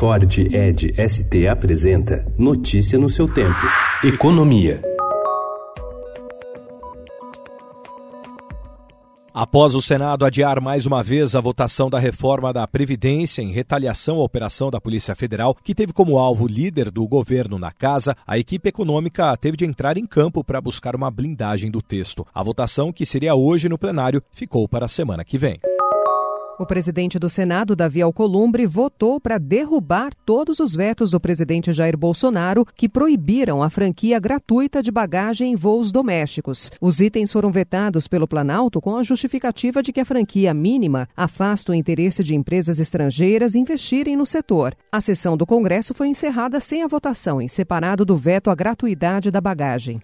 Ford Ed ST apresenta Notícia no seu tempo. Economia. Após o Senado adiar mais uma vez a votação da reforma da Previdência em retaliação à operação da Polícia Federal, que teve como alvo líder do governo na casa, a equipe econômica teve de entrar em campo para buscar uma blindagem do texto. A votação, que seria hoje no plenário, ficou para a semana que vem. O presidente do Senado, Davi Alcolumbre, votou para derrubar todos os vetos do presidente Jair Bolsonaro que proibiram a franquia gratuita de bagagem em voos domésticos. Os itens foram vetados pelo Planalto com a justificativa de que a franquia mínima afasta o interesse de empresas estrangeiras investirem no setor. A sessão do Congresso foi encerrada sem a votação, em separado do veto à gratuidade da bagagem.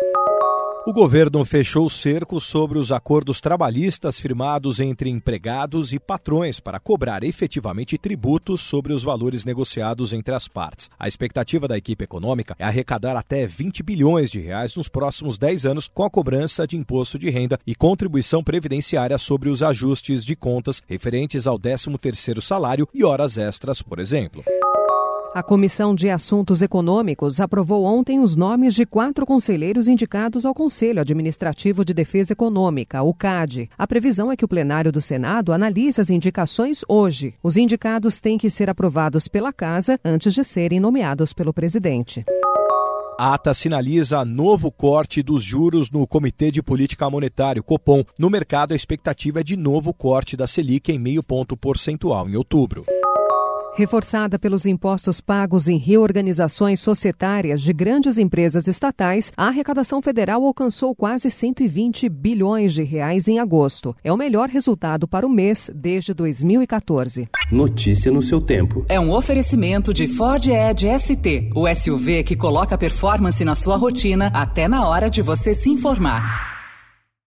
O governo fechou o cerco sobre os acordos trabalhistas firmados entre empregados e patrões para cobrar efetivamente tributos sobre os valores negociados entre as partes. A expectativa da equipe econômica é arrecadar até 20 bilhões de reais nos próximos 10 anos com a cobrança de imposto de renda e contribuição previdenciária sobre os ajustes de contas referentes ao 13º salário e horas extras, por exemplo. A Comissão de Assuntos Econômicos aprovou ontem os nomes de quatro conselheiros indicados ao Conselho Administrativo de Defesa Econômica, o CAD. A previsão é que o plenário do Senado analise as indicações hoje. Os indicados têm que ser aprovados pela Casa antes de serem nomeados pelo presidente. A ata sinaliza novo corte dos juros no Comitê de Política Monetária, Copom. No mercado, a expectativa é de novo corte da Selic em meio ponto percentual em outubro. Reforçada pelos impostos pagos em reorganizações societárias de grandes empresas estatais, a arrecadação federal alcançou quase 120 bilhões de reais em agosto. É o melhor resultado para o mês desde 2014. Notícia no seu tempo. É um oferecimento de Ford Edge ST, o SUV que coloca performance na sua rotina até na hora de você se informar.